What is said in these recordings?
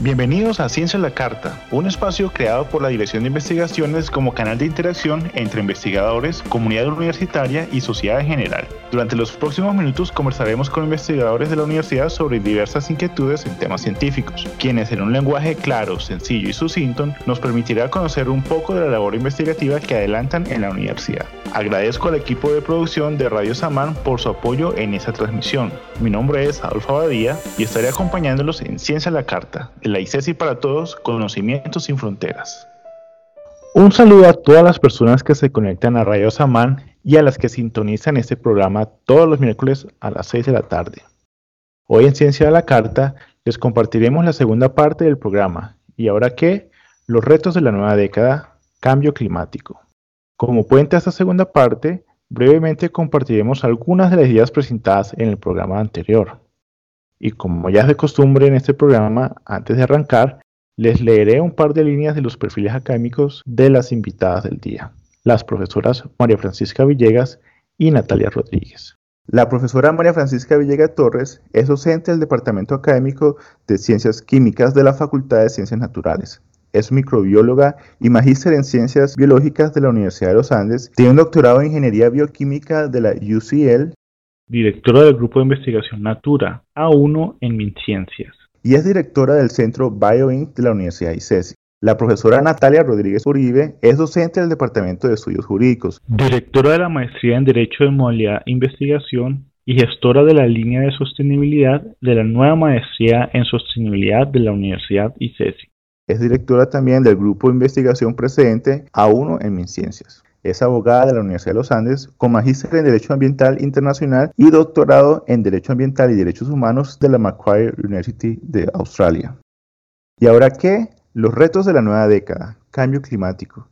Bienvenidos a Ciencia a la Carta, un espacio creado por la Dirección de Investigaciones como canal de interacción entre investigadores, comunidad universitaria y sociedad en general. Durante los próximos minutos conversaremos con investigadores de la universidad sobre diversas inquietudes en temas científicos, quienes en un lenguaje claro, sencillo y sucinto nos permitirá conocer un poco de la labor investigativa que adelantan en la universidad. Agradezco al equipo de producción de Radio Samán por su apoyo en esta transmisión. Mi nombre es Adolfo Abadía y estaré acompañándolos en Ciencia a la Carta, la ICESI para Todos, Conocimientos sin Fronteras. Un saludo a todas las personas que se conectan a Radio Samán y a las que sintonizan este programa todos los miércoles a las 6 de la tarde. Hoy en Ciencia de la Carta les compartiremos la segunda parte del programa. ¿Y ahora qué? Los retos de la nueva década, cambio climático. Como puente a esta segunda parte, brevemente compartiremos algunas de las ideas presentadas en el programa anterior. Y como ya es de costumbre en este programa, antes de arrancar, les leeré un par de líneas de los perfiles académicos de las invitadas del día, las profesoras María Francisca Villegas y Natalia Rodríguez. La profesora María Francisca Villegas Torres es docente del Departamento Académico de Ciencias Químicas de la Facultad de Ciencias Naturales. Es microbióloga y magíster en Ciencias Biológicas de la Universidad de los Andes. Tiene un doctorado en Ingeniería Bioquímica de la UCL directora del Grupo de Investigación Natura A1 en MinCiencias. Y es directora del Centro BioInc de la Universidad ICESI. La profesora Natalia Rodríguez Uribe es docente del Departamento de Estudios Jurídicos. Directora de la Maestría en Derecho de Modalidad Investigación y gestora de la línea de sostenibilidad de la nueva Maestría en Sostenibilidad de la Universidad ICESI. Es directora también del Grupo de Investigación Precedente A1 en MinCiencias. Es abogada de la Universidad de los Andes, con magíster en Derecho Ambiental Internacional y doctorado en Derecho Ambiental y Derechos Humanos de la Macquarie University de Australia. ¿Y ahora qué? Los retos de la nueva década, cambio climático.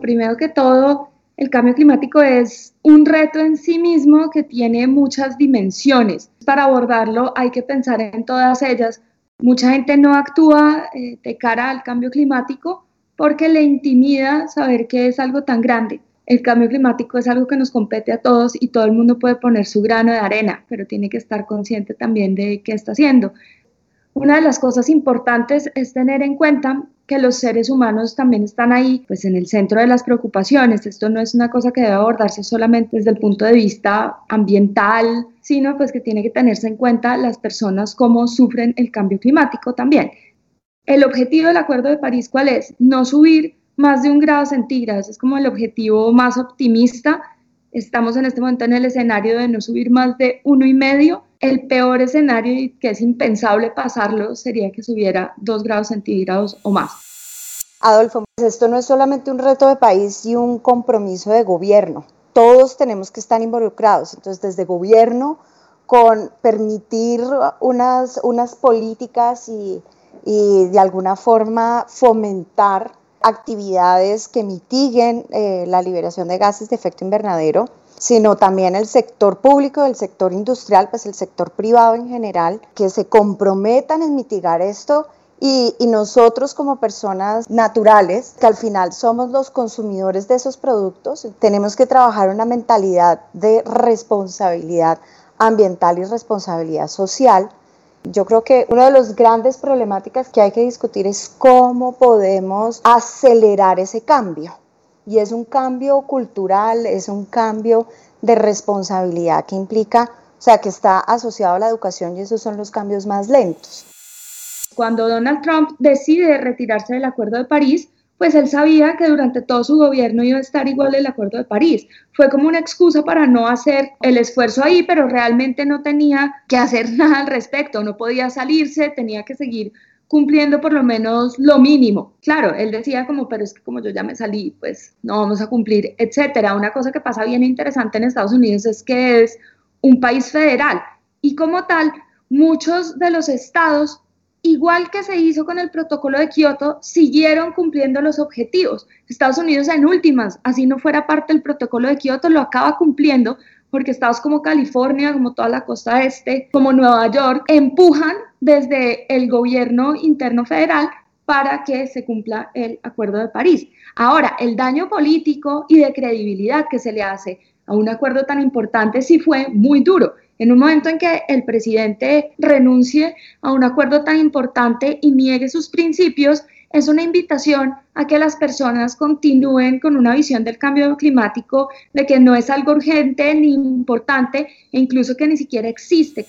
primero que todo, el cambio climático es un reto en sí mismo que tiene muchas dimensiones. Para abordarlo hay que pensar en todas ellas. Mucha gente no actúa eh, de cara al cambio climático porque le intimida saber que es algo tan grande. El cambio climático es algo que nos compete a todos y todo el mundo puede poner su grano de arena, pero tiene que estar consciente también de qué está haciendo. Una de las cosas importantes es tener en cuenta que los seres humanos también están ahí, pues en el centro de las preocupaciones. Esto no es una cosa que debe abordarse solamente desde el punto de vista ambiental, sino pues que tiene que tenerse en cuenta las personas cómo sufren el cambio climático también. El objetivo del Acuerdo de París, ¿cuál es? No subir más de un grado centígrado, es como el objetivo más optimista. Estamos en este momento en el escenario de no subir más de uno y medio. El peor escenario y que es impensable pasarlo sería que subiera dos grados centígrados o más. Adolfo, pues esto no es solamente un reto de país y un compromiso de gobierno. Todos tenemos que estar involucrados. Entonces, desde gobierno, con permitir unas, unas políticas y y de alguna forma fomentar actividades que mitiguen eh, la liberación de gases de efecto invernadero, sino también el sector público, el sector industrial, pues el sector privado en general, que se comprometan en mitigar esto. Y, y, nosotros como personas naturales, que al final somos los consumidores de esos productos, tenemos que trabajar una mentalidad de responsabilidad ambiental y responsabilidad social yo creo que una de las grandes problemáticas que hay que discutir es cómo podemos acelerar ese cambio. Y es un cambio cultural, es un cambio de responsabilidad que implica, o sea, que está asociado a la educación y esos son los cambios más lentos. Cuando Donald Trump decide retirarse del Acuerdo de París, pues él sabía que durante todo su gobierno iba a estar igual el Acuerdo de París. Fue como una excusa para no hacer el esfuerzo ahí, pero realmente no tenía que hacer nada al respecto, no podía salirse, tenía que seguir cumpliendo por lo menos lo mínimo. Claro, él decía como, pero es que como yo ya me salí, pues no vamos a cumplir, etcétera. Una cosa que pasa bien interesante en Estados Unidos es que es un país federal y como tal, muchos de los estados igual que se hizo con el protocolo de Kioto, siguieron cumpliendo los objetivos. Estados Unidos en últimas, así no fuera parte del protocolo de Kioto, lo acaba cumpliendo porque estados como California, como toda la costa este, como Nueva York, empujan desde el gobierno interno federal para que se cumpla el Acuerdo de París. Ahora, el daño político y de credibilidad que se le hace a un acuerdo tan importante sí fue muy duro En un momento en que el presidente renuncie a un acuerdo tan importante y niegue sus principios, es una invitación a que las personas continúen con una visión del cambio climático de que no es algo urgente ni importante e incluso que ni siquiera existe.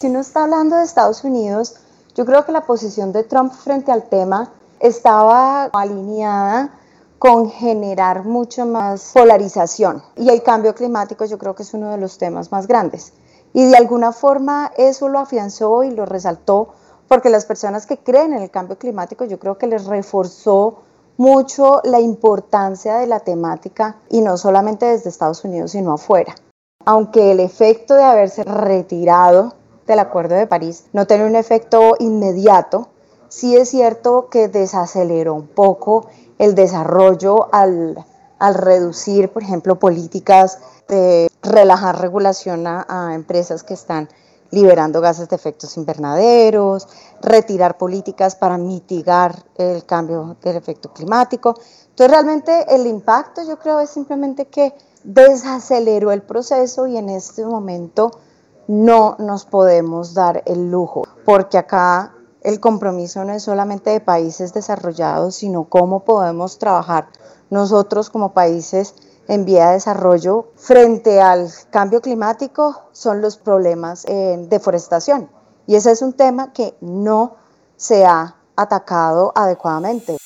Si uno está hablando de Estados Unidos, yo creo que la posición de Trump frente al tema estaba alineada con generar mucho más polarización. Y el cambio climático yo creo que es uno de los temas más grandes. Y de alguna forma eso lo afianzó y lo resaltó porque las personas que creen en el cambio climático yo creo que les reforzó mucho la importancia de la temática y no solamente desde Estados Unidos sino afuera. Aunque el efecto de haberse retirado del Acuerdo de París no tiene un efecto inmediato, sí es cierto que desaceleró un poco el desarrollo al, reducir, por ejemplo, políticas de relajar regulación a, empresas que están liberando gases de efectos invernaderos, retirar políticas para mitigar el cambio del efecto climático. Entonces, realmente el impacto yo creo es simplemente que desaceleró el proceso y en este momento no nos podemos dar el lujo, porque acá el compromiso no es solamente de países desarrollados, sino cómo podemos trabajar nosotros como países en vía de desarrollo frente al cambio climático son los problemas en deforestación. Y ese es un tema que no se ha atacado adecuadamente.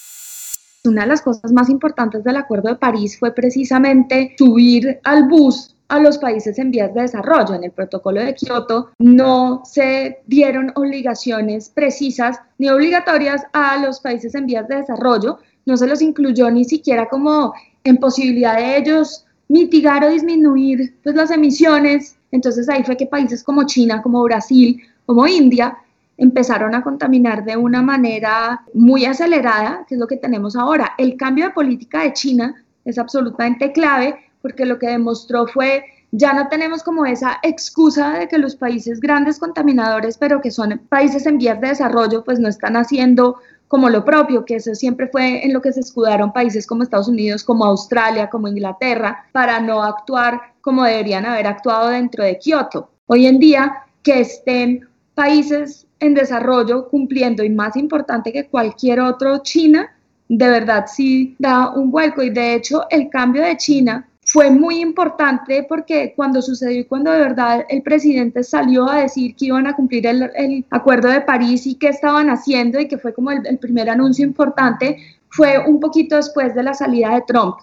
Una de las cosas más importantes del Acuerdo de París fue precisamente subir al bus a los países en vías de desarrollo. En el protocolo de Kioto no se dieron obligaciones precisas ni obligatorias a los países en vías de desarrollo, no se los incluyó ni siquiera como en posibilidad de ellos mitigar o disminuir pues, las emisiones. Entonces ahí fue que países como China, como Brasil, como India empezaron a contaminar de una manera muy acelerada, que es lo que tenemos ahora. El cambio de política de China es absolutamente clave porque lo que demostró fue, ya no tenemos como esa excusa de que los países grandes contaminadores, pero que son países en vías de desarrollo, pues no están haciendo como lo propio, que eso siempre fue en lo que se escudaron países como Estados Unidos, como Australia, como Inglaterra, para no actuar como deberían haber actuado dentro de Kioto. Hoy en día, que estén países en desarrollo cumpliendo y más importante que cualquier otro, China, de verdad sí da un vuelco y de hecho el cambio de China fue muy importante porque cuando sucedió y cuando de verdad el presidente salió a decir que iban a cumplir el, acuerdo de París y qué estaban haciendo y que fue como el, primer anuncio importante, fue un poquito después de la salida de Trump.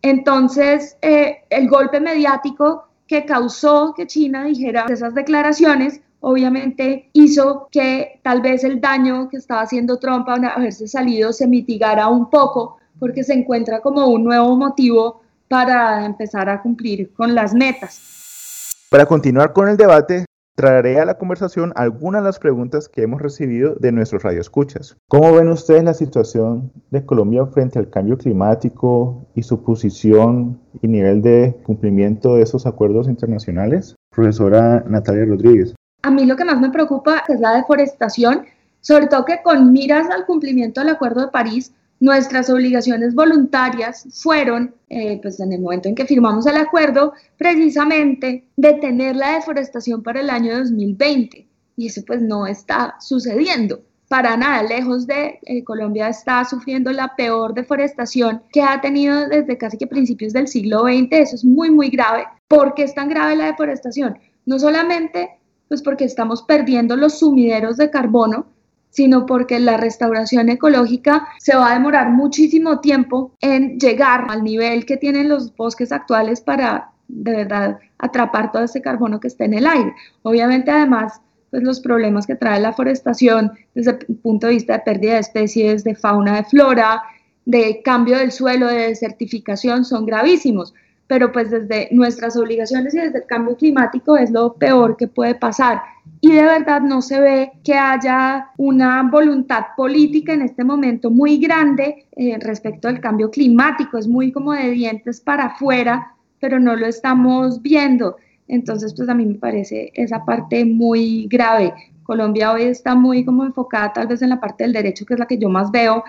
Entonces, eh, el golpe mediático que causó que China dijera esas declaraciones, obviamente hizo que tal vez el daño que estaba haciendo Trump a haberse salido se mitigara un poco, porque se encuentra como un nuevo motivo para empezar a cumplir con las metas. Para continuar con el debate, traeré a la conversación algunas de las preguntas que hemos recibido de nuestros radioescuchas. ¿Cómo ven ustedes la situación de Colombia frente al cambio climático y su posición y nivel de cumplimiento de esos acuerdos internacionales? Profesora Natalia Rodríguez. A mí lo que más me preocupa es la deforestación, sobre todo que con miras al cumplimiento del Acuerdo de París, nuestras obligaciones voluntarias fueron, eh, pues en el momento en que firmamos el acuerdo, precisamente detener la deforestación para el año 2020. Y eso pues no está sucediendo. Para nada, lejos de eh, Colombia está sufriendo la peor deforestación que ha tenido desde casi que principios del siglo XX. Eso es muy, muy grave. ¿Por qué es tan grave la deforestación? No solamente pues porque estamos perdiendo los sumideros de carbono, sino porque la restauración ecológica se va a demorar muchísimo tiempo en llegar al nivel que tienen los bosques actuales para de verdad atrapar todo ese carbono que está en el aire. Obviamente además pues los problemas que trae la forestación desde el punto de vista de pérdida de especies, de fauna, de flora, de cambio del suelo, de desertificación son gravísimos pero pues desde nuestras obligaciones y desde el cambio climático es lo peor que puede pasar. Y de verdad no se ve que haya una voluntad política en este momento muy grande eh, respecto al cambio climático. Es muy como de dientes para afuera, pero no lo estamos viendo. Entonces, pues a mí me parece esa parte muy grave. Colombia hoy está muy como enfocada tal vez en la parte del derecho, que es la que yo más veo,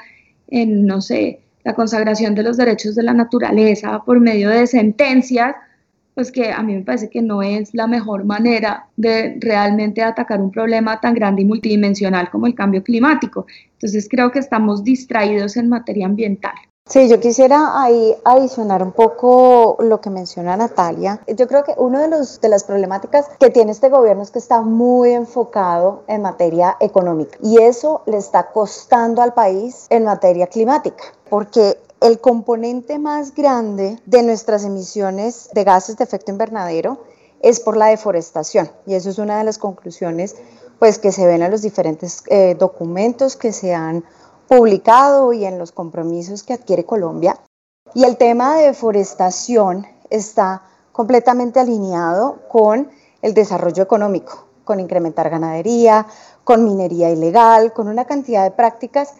en, no sé, la consagración de los derechos de la naturaleza por medio de sentencias, pues que a mí me parece que no es la mejor manera de realmente atacar un problema tan grande y multidimensional como el cambio climático. Entonces creo que estamos distraídos en materia ambiental. Sí, yo quisiera ahí adicionar un poco lo que menciona Natalia. Yo creo que una de, los, de las problemáticas que tiene este gobierno es que está muy enfocado en materia económica y eso le está costando al país en materia climática, porque el componente más grande de nuestras emisiones de gases de efecto invernadero es por la deforestación y eso es una de las conclusiones pues que se ven en los diferentes eh, documentos que se han publicado y en los compromisos que adquiere Colombia. Y el tema de deforestación está completamente alineado con el desarrollo económico, con incrementar ganadería, con minería ilegal, con una cantidad de prácticas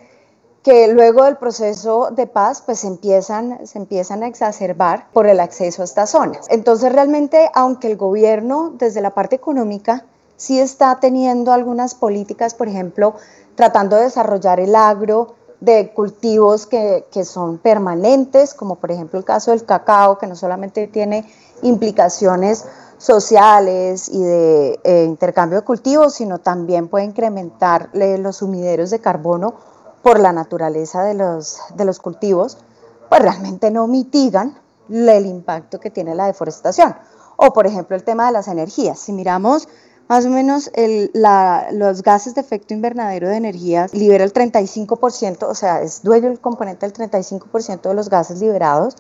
que luego del proceso de paz pues empiezan, se empiezan a exacerbar por el acceso a estas zonas. Entonces realmente, aunque el gobierno desde la parte económica sí está teniendo algunas políticas, por ejemplo, tratando de desarrollar el agro de cultivos que, son permanentes, como por ejemplo el caso del cacao, que no solamente tiene implicaciones sociales y de eh, intercambio de cultivos, sino también puede incrementar los sumideros de carbono por la naturaleza de los, de los cultivos, pues realmente no mitigan el impacto que tiene la deforestación. O por ejemplo el tema de las energías. Si miramos más o menos los gases de efecto invernadero de energía libera el 35%, o sea, es dueño el componente del 35% de los gases liberados.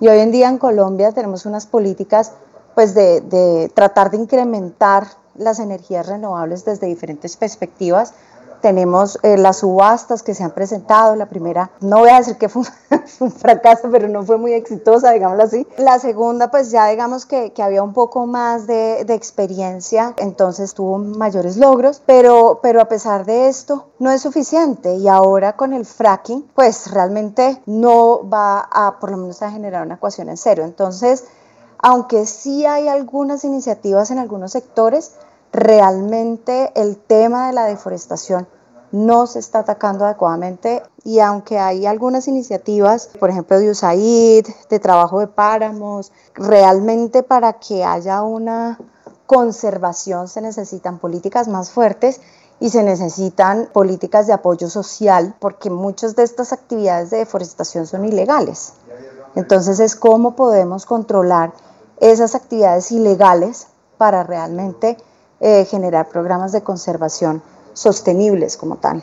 Y hoy en día en Colombia tenemos unas políticas pues de, de tratar de incrementar las energías renovables desde diferentes perspectivas tenemos eh, las subastas que se han presentado. La primera, no voy a decir que fue un, fracaso, pero no fue muy exitosa, digámoslo así. La segunda, pues ya digamos que, que había un poco más de, de, experiencia, entonces tuvo mayores logros, pero, pero a pesar de esto, no es suficiente. Y ahora con el fracking, pues realmente no va a, por lo menos, a generar una ecuación en cero. Entonces, aunque sí hay algunas iniciativas en algunos sectores, realmente el tema de la deforestación no se está atacando adecuadamente y aunque hay algunas iniciativas, por ejemplo de USAID, de trabajo de páramos, realmente para que haya una conservación se necesitan políticas más fuertes y se necesitan políticas de apoyo social porque muchas de estas actividades de deforestación son ilegales. Entonces es cómo podemos controlar esas actividades ilegales para realmente eh, generar programas de conservación sostenibles como tal.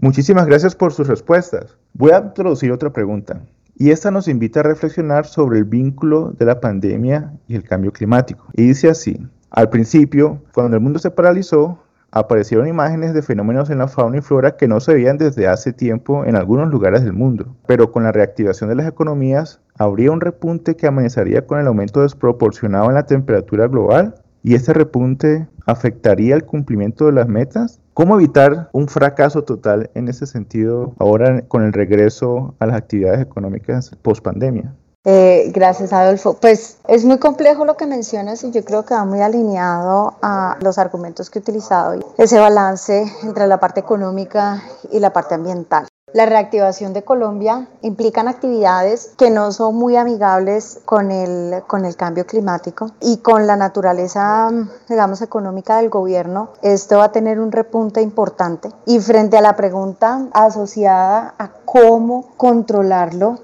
Muchísimas gracias por sus respuestas. Voy a introducir otra pregunta. Y esta nos invita a reflexionar sobre el vínculo de la pandemia y el cambio climático. Y dice así, al principio, cuando el mundo se paralizó, aparecieron imágenes de fenómenos en la fauna y flora que no se veían desde hace tiempo en algunos lugares del mundo. Pero con la reactivación de las economías, habría un repunte que amenazaría con el aumento desproporcionado en la temperatura global y este repunte afectaría el cumplimiento de las metas? ¿Cómo evitar un fracaso total en ese sentido ahora con el regreso a las actividades económicas post pandemia? Eh, gracias, Adolfo. Pues es muy complejo lo que mencionas y yo creo que va muy alineado a los argumentos que he utilizado, ese balance entre la parte económica y la parte ambiental. La reactivación de Colombia implican actividades que no son muy amigables con el, con el cambio climático y con la naturaleza, digamos, económica del gobierno. Esto va a tener un repunte importante. Y frente a la pregunta asociada a cómo controlarlo,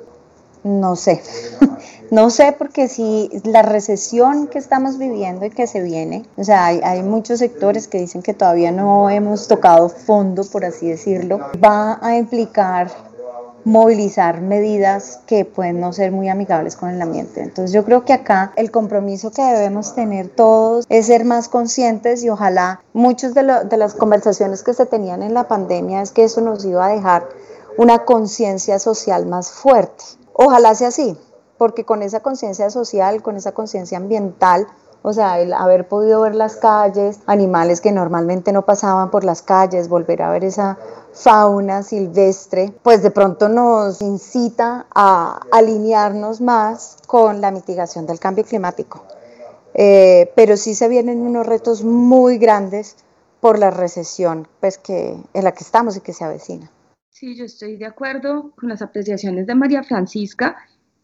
no sé. No sé porque si la recesión que estamos viviendo y que se viene, o sea, hay, muchos sectores que dicen que todavía no hemos tocado fondo, por así decirlo, va a implicar movilizar medidas que pueden no ser muy amigables con el ambiente. Entonces yo creo que acá el compromiso que debemos tener todos es ser más conscientes y ojalá muchas de, de las conversaciones que se tenían en la pandemia es que eso nos iba a dejar una conciencia social más fuerte. Ojalá sea así, porque con esa conciencia social, con esa conciencia ambiental, o sea, el haber podido ver las calles, animales que normalmente no pasaban por las calles, volver a ver esa fauna silvestre, pues de pronto nos incita a alinearnos más con la mitigación del cambio climático. Eh, pero sí se vienen unos retos muy grandes por la recesión pues que, en la que estamos y que se avecina. Sí, yo estoy de acuerdo con las apreciaciones de María Francisca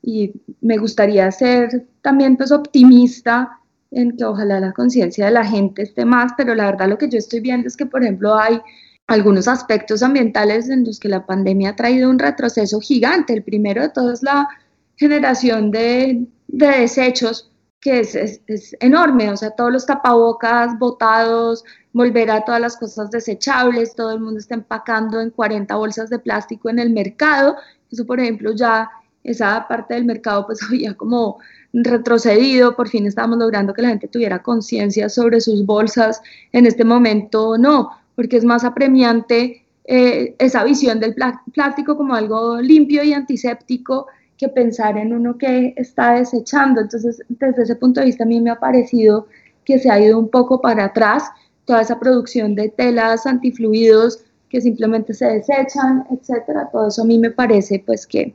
y me gustaría ser también pues optimista en que ojalá la conciencia de la gente esté más, pero la verdad lo que yo estoy viendo es que, por ejemplo, hay algunos aspectos ambientales en los que la pandemia ha traído un retroceso gigante. El primero de todo es la generación de, desechos, que es, es, enorme, o sea, todos los tapabocas botados, volver a todas las cosas desechables, todo el mundo está empacando en 40 bolsas de plástico en el mercado, eso por ejemplo ya esa parte del mercado pues había como retrocedido, por fin estábamos logrando que la gente tuviera conciencia sobre sus bolsas, en este momento no, porque es más apremiante eh, esa visión del plástico como algo limpio y antiséptico que pensar en uno que está desechando. Entonces, desde ese punto de vista, a mí me ha parecido que se ha ido un poco para atrás toda esa producción de telas antifluidos que simplemente se desechan, etcétera. Todo eso a mí me parece pues que,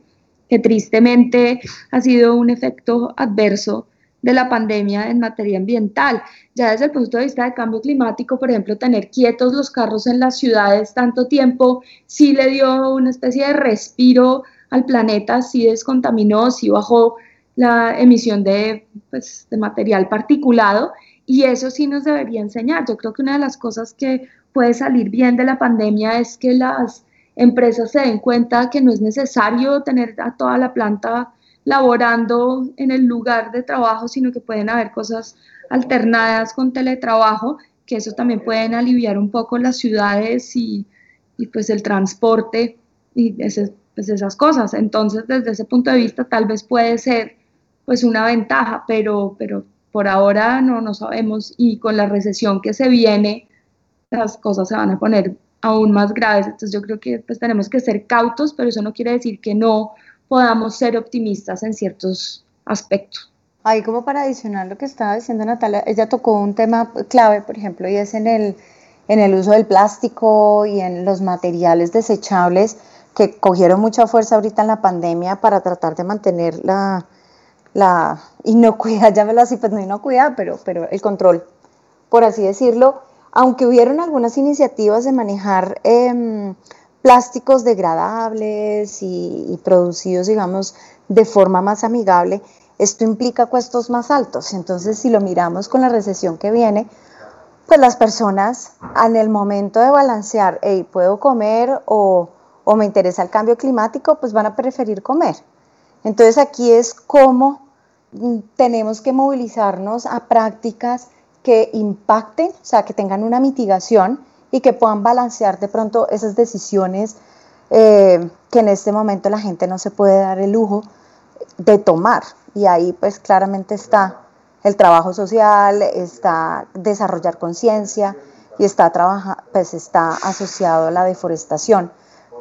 tristemente ha sido un efecto adverso de la pandemia en materia ambiental. Ya desde el punto de vista del cambio climático, por ejemplo, tener quietos los carros en las ciudades tanto tiempo sí le dio una especie de respiro al planeta, sí descontaminó, sí bajó la emisión de, pues, de material particulado y eso sí nos debería enseñar. Yo creo que una de las cosas que puede salir bien de la pandemia es que las empresas se den cuenta que no es necesario tener a toda la planta laborando en el lugar de trabajo, sino que pueden haber cosas alternadas con teletrabajo, que eso también pueden aliviar un poco las ciudades y, y pues el transporte y pues esas cosas. Entonces, desde ese punto de vista, tal vez puede ser pues una ventaja, pero, pero por ahora no, no sabemos y con la recesión que se viene, las cosas se van a poner aún más graves. Entonces yo creo que pues tenemos que ser cautos, pero eso no quiere decir que no podamos ser optimistas en ciertos aspectos. Ahí como para adicionar lo que estaba diciendo Natalia, ella tocó un tema clave, por ejemplo, y es en el, en el uso del plástico y en los materiales desechables que cogieron mucha fuerza ahorita en la pandemia para tratar de mantener la, la inocuidad, llámelo así, pues no inocuidad, pero, pero el control, por así decirlo, aunque hubieron algunas iniciativas de manejar em, plásticos degradables y, producidos, digamos, de forma más amigable, esto implica costos más altos. Entonces, si lo miramos con la recesión que viene, pues las personas en el momento de balancear, hey, puedo comer o, o me interesa el cambio climático, pues van a preferir comer. Entonces aquí es cómo tenemos que movilizarnos a prácticas que impacten, o sea, que tengan una mitigación y que puedan balancear de pronto esas decisiones eh, que en este momento la gente no se puede dar el lujo de tomar. Y ahí pues claramente está el trabajo social, está desarrollar conciencia y está, pues, está asociado a la deforestación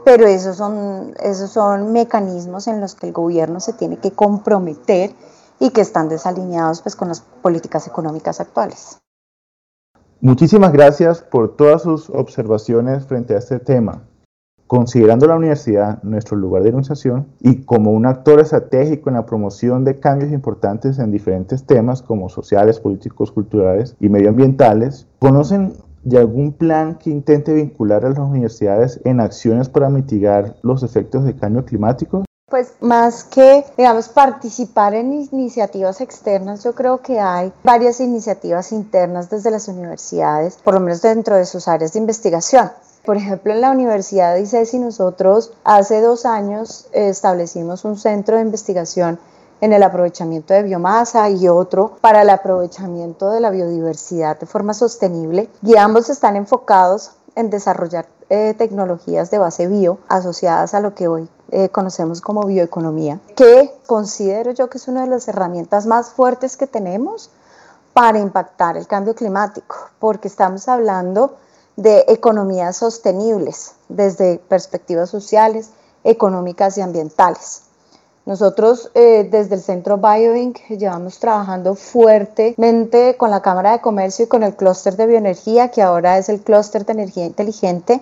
pero esos son, esos son mecanismos en los que el gobierno se tiene que comprometer y que están desalineados pues, con las políticas económicas actuales. Muchísimas gracias por todas sus observaciones frente a este tema. Considerando la universidad nuestro lugar de enunciación y como un actor estratégico en la promoción de cambios importantes en diferentes temas como sociales, políticos, culturales y medioambientales, ¿conocen de algún plan que intente vincular a las universidades en acciones para mitigar los efectos del cambio climático? Pues más que, digamos, participar en iniciativas externas, yo creo que hay varias iniciativas internas desde las universidades, por lo menos dentro de sus áreas de investigación. Por ejemplo, en la Universidad de ICESI nosotros hace dos años establecimos un centro de investigación en el aprovechamiento de biomasa y otro para el aprovechamiento de la biodiversidad de forma sostenible y ambos están enfocados en desarrollar eh, tecnologías de base bio asociadas a lo que hoy eh, conocemos como bioeconomía, que considero yo que es una de las herramientas más fuertes que tenemos para impactar el cambio climático, porque estamos hablando de economías sostenibles desde perspectivas sociales, económicas y ambientales. Nosotros eh, desde el Centro BioInc llevamos trabajando fuertemente con la Cámara de Comercio y con el clúster de bioenergía, que ahora es el clúster de energía inteligente,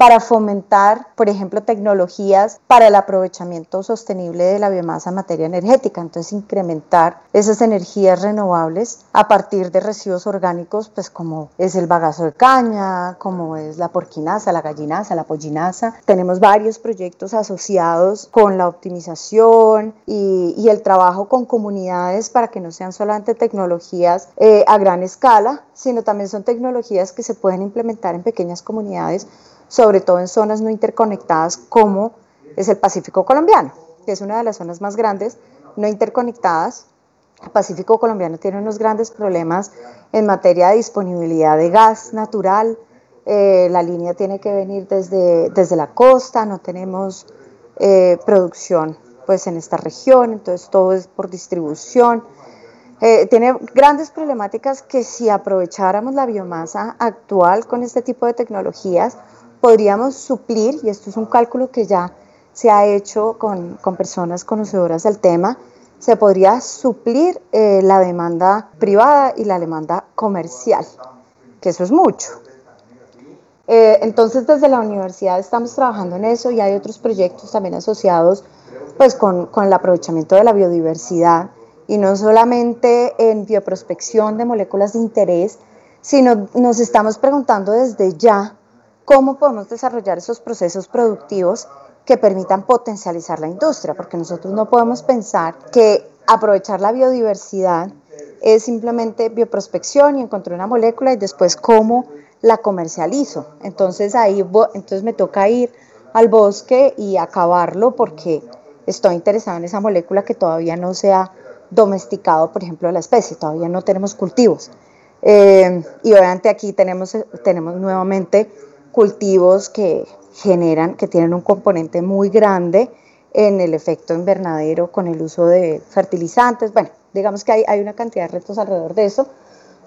para fomentar, por ejemplo, tecnologías para el aprovechamiento sostenible de la biomasa en materia energética. Entonces, incrementar esas energías renovables a partir de residuos orgánicos, pues como es el bagazo de caña, como es la porquinaza, la gallinaza, la pollinaza. Tenemos varios proyectos asociados con la optimización y, y el trabajo con comunidades para que no sean solamente tecnologías eh, a gran escala, sino también son tecnologías que se pueden implementar en pequeñas comunidades sobre todo en zonas no interconectadas como es el Pacífico colombiano, que es una de las zonas más grandes no interconectadas. El Pacífico colombiano tiene unos grandes problemas en materia de disponibilidad de gas natural. Eh, la línea tiene que venir desde, desde la costa, no tenemos eh, producción pues en esta región, entonces todo es por distribución. Eh, tiene grandes problemáticas que si aprovecháramos la biomasa actual con este tipo de tecnologías, podríamos suplir, y esto es un cálculo que ya se ha hecho con, con personas conocedoras del tema, se podría suplir eh, la demanda privada y la demanda comercial, que eso es mucho. Eh, entonces, desde la universidad estamos trabajando en eso y hay otros proyectos también asociados pues, con, con el aprovechamiento de la biodiversidad y no solamente en bioprospección de moléculas de interés, sino nos estamos preguntando desde ya cómo podemos desarrollar esos procesos productivos que permitan potencializar la industria, porque nosotros no podemos pensar que aprovechar la biodiversidad es simplemente bioprospección y encontrar una molécula y después cómo la comercializo. Entonces ahí entonces me toca ir al bosque y acabarlo porque estoy interesado en esa molécula que todavía no se ha domesticado, por ejemplo, la especie, todavía no tenemos cultivos. Eh, y obviamente aquí tenemos, tenemos nuevamente cultivos que generan, que tienen un componente muy grande en el efecto invernadero con el uso de fertilizantes. Bueno, digamos que hay, hay una cantidad de retos alrededor de eso.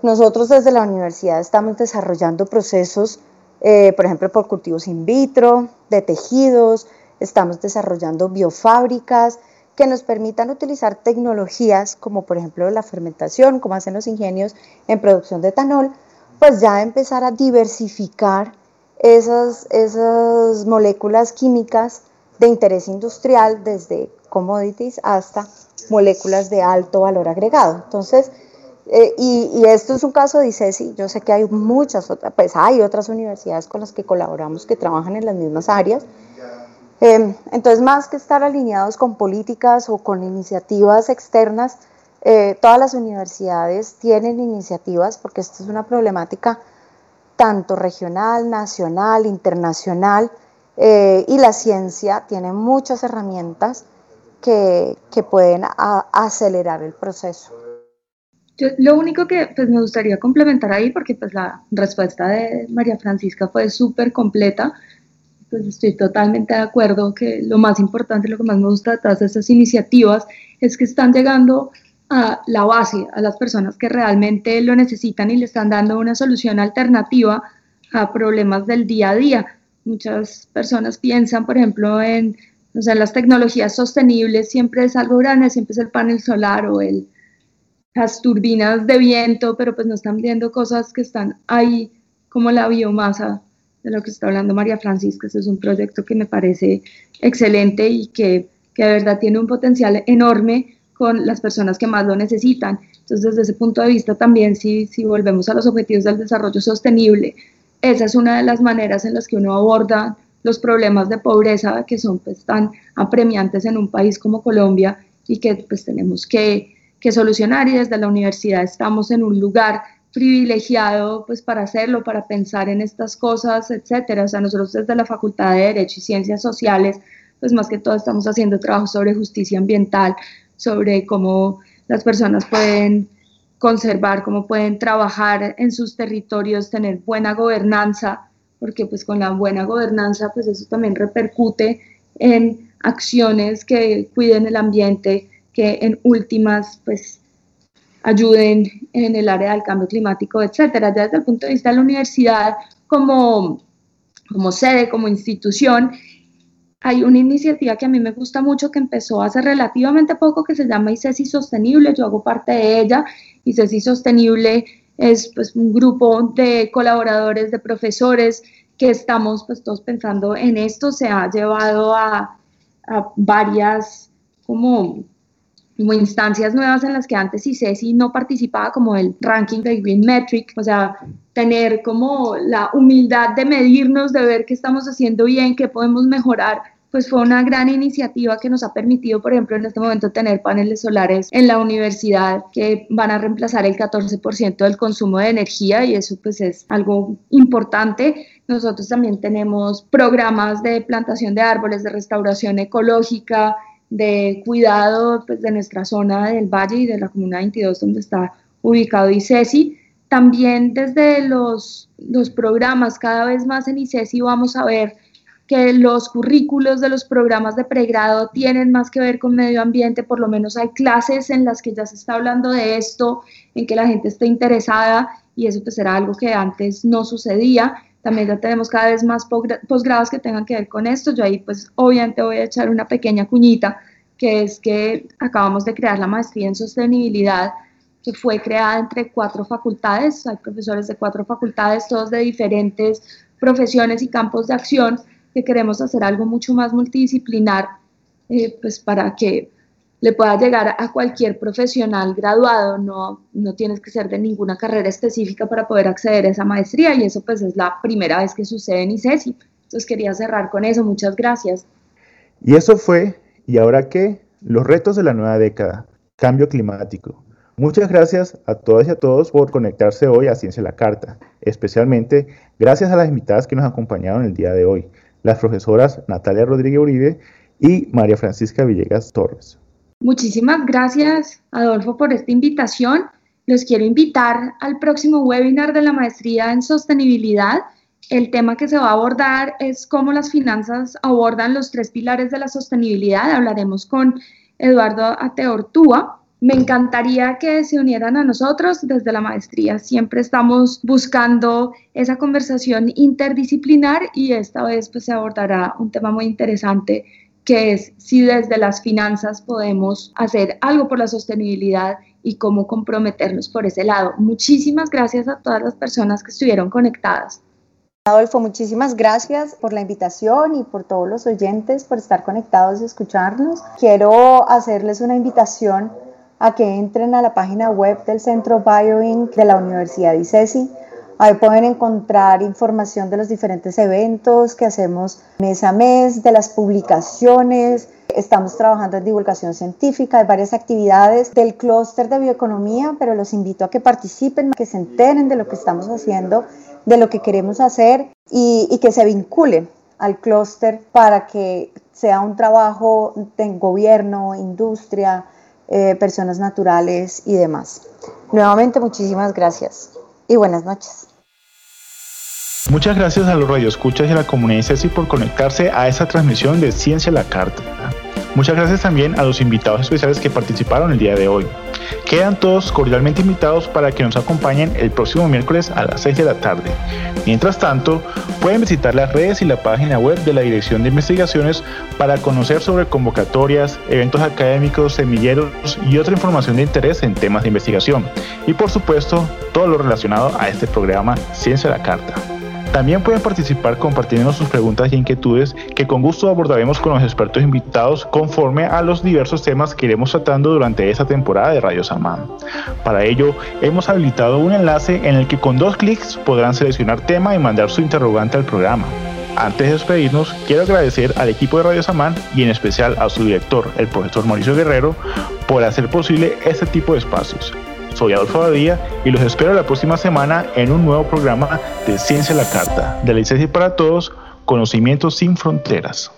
Nosotros desde la universidad estamos desarrollando procesos, eh, por ejemplo, por cultivos in vitro, de tejidos, estamos desarrollando biofábricas que nos permitan utilizar tecnologías como por ejemplo la fermentación, como hacen los ingenios en producción de etanol, pues ya empezar a diversificar esas, esas moléculas químicas de interés industrial, desde commodities hasta moléculas de alto valor agregado. Entonces, eh, y, esto es un caso de ICESI, yo sé que hay muchas otras, pues hay otras universidades con las que colaboramos que trabajan en las mismas áreas. Eh, entonces, más que estar alineados con políticas o con iniciativas externas, eh, todas las universidades tienen iniciativas, porque esta es una problemática tanto regional, nacional, internacional, eh, y la ciencia tiene muchas herramientas que, que pueden acelerar el proceso. Yo, lo único que pues, me gustaría complementar ahí, porque pues, la respuesta de María Francisca fue súper completa, pues estoy totalmente de acuerdo que lo más importante, lo que más me gusta de todas esas iniciativas es que están llegando a la base, a las personas que realmente lo necesitan y le están dando una solución alternativa a problemas del día a día. Muchas personas piensan, por ejemplo, en o sea, las tecnologías sostenibles, siempre es algo grande, siempre es el panel solar o el, las turbinas de viento, pero pues no están viendo cosas que están ahí, como la biomasa de lo que está hablando María Francisca. Ese es un proyecto que me parece excelente y que, que de verdad tiene un potencial enorme con las personas que más lo necesitan. Entonces, desde ese punto de vista también, si, si volvemos a los objetivos del desarrollo sostenible, esa es una de las maneras en las que uno aborda los problemas de pobreza que son pues, tan apremiantes en un país como Colombia y que pues tenemos que, que solucionar y desde la universidad estamos en un lugar privilegiado pues para hacerlo, para pensar en estas cosas, etcétera. O sea, nosotros desde la Facultad de Derecho y Ciencias Sociales, pues más que todo estamos haciendo trabajo sobre justicia ambiental, sobre cómo las personas pueden conservar, cómo pueden trabajar en sus territorios, tener buena gobernanza, porque pues con la buena gobernanza pues eso también repercute en acciones que cuiden el ambiente, que en últimas pues ayuden en el área del cambio climático, etcétera. Desde el punto de vista de la universidad como, como sede, como institución, hay una iniciativa que a mí me gusta mucho que empezó hace relativamente poco que se llama ICESI Sostenible, yo hago parte de ella. ICESI Sostenible es pues, un grupo de colaboradores, de profesores que estamos pues todos pensando en esto, se ha llevado a, a varias como como instancias nuevas en las que antes ICESI no participaba, como el ranking de Green Metric, o sea, tener como la humildad de medirnos, de ver qué estamos haciendo bien, qué podemos mejorar, pues fue una gran iniciativa que nos ha permitido, por ejemplo, en este momento tener paneles solares en la universidad que van a reemplazar el 14% del consumo de energía y eso pues es algo importante. Nosotros también tenemos programas de plantación de árboles, de restauración ecológica, de cuidado pues, de nuestra zona del Valle y de la Comuna 22 donde está ubicado ICESI. También desde los, los programas, cada vez más en ICESI vamos a ver que los currículos de los programas de pregrado tienen más que ver con medio ambiente, por lo menos hay clases en las que ya se está hablando de esto, en que la gente esté interesada y eso pues era algo que antes no sucedía. También ya tenemos cada vez más posgrados que tengan que ver con esto. Yo ahí pues obviamente voy a echar una pequeña cuñita, que es que acabamos de crear la maestría en sostenibilidad que fue creada entre cuatro facultades, hay profesores de cuatro facultades, todos de diferentes profesiones y campos de acción, que queremos hacer algo mucho más multidisciplinar, eh, pues para que le pueda llegar a cualquier profesional graduado, no, no tienes que ser de ninguna carrera específica para poder acceder a esa maestría y eso pues es la primera vez que sucede en ICESI. Entonces quería cerrar con eso, muchas gracias. Y eso fue, ¿y ahora qué? Los retos de la nueva década, cambio climático. Muchas gracias a todas y a todos por conectarse hoy a Ciencia la Carta, especialmente gracias a las invitadas que nos acompañaron el día de hoy, las profesoras Natalia Rodríguez Uribe y María Francisca Villegas Torres. Muchísimas gracias, Adolfo, por esta invitación. Los quiero invitar al próximo webinar de la maestría en sostenibilidad. El tema que se va a abordar es cómo las finanzas abordan los tres pilares de la sostenibilidad. Hablaremos con Eduardo Ateortúa. Me encantaría que se unieran a nosotros desde la maestría. Siempre estamos buscando esa conversación interdisciplinar y esta vez pues, se abordará un tema muy interesante que es si desde las finanzas podemos hacer algo por la sostenibilidad y cómo comprometernos por ese lado. Muchísimas gracias a todas las personas que estuvieron conectadas. Adolfo, muchísimas gracias por la invitación y por todos los oyentes por estar conectados y escucharnos. Quiero hacerles una invitación a que entren a la página web del Centro BioInc de la Universidad de ICESI Ahí pueden encontrar información de los diferentes eventos que hacemos mes a mes, de las publicaciones. Estamos trabajando en divulgación científica, hay varias actividades del clúster de bioeconomía, pero los invito a que participen, que se enteren de lo que estamos haciendo, de lo que queremos hacer y, que se vinculen al clúster para que sea un trabajo en gobierno, industria, eh, personas naturales y demás. Nuevamente, muchísimas gracias y buenas noches. Muchas gracias a los radioescuchas y a la comunidad CECI por conectarse a esta transmisión de Ciencia a la Carta. Muchas gracias también a los invitados especiales que participaron el día de hoy. Quedan todos cordialmente invitados para que nos acompañen el próximo miércoles a las 6 de la tarde. Mientras tanto, pueden visitar las redes y la página web de la Dirección de Investigaciones para conocer sobre convocatorias, eventos académicos, semilleros y otra información de interés en temas de investigación. Y por supuesto, todo lo relacionado a este programa Ciencia a la Carta. También pueden participar compartiendo sus preguntas y inquietudes que con gusto abordaremos con los expertos invitados conforme a los diversos temas que iremos tratando durante esta temporada de Radio Samán. Para ello, hemos habilitado un enlace en el que con dos clics podrán seleccionar tema y mandar su interrogante al programa. Antes de despedirnos, quiero agradecer al equipo de Radio Samán y en especial a su director, el profesor Mauricio Guerrero, por hacer posible este tipo de espacios. Soy Adolfo Badía y los espero la próxima semana en un nuevo programa de Ciencia la Carta, de la licencia para todos, conocimientos sin fronteras.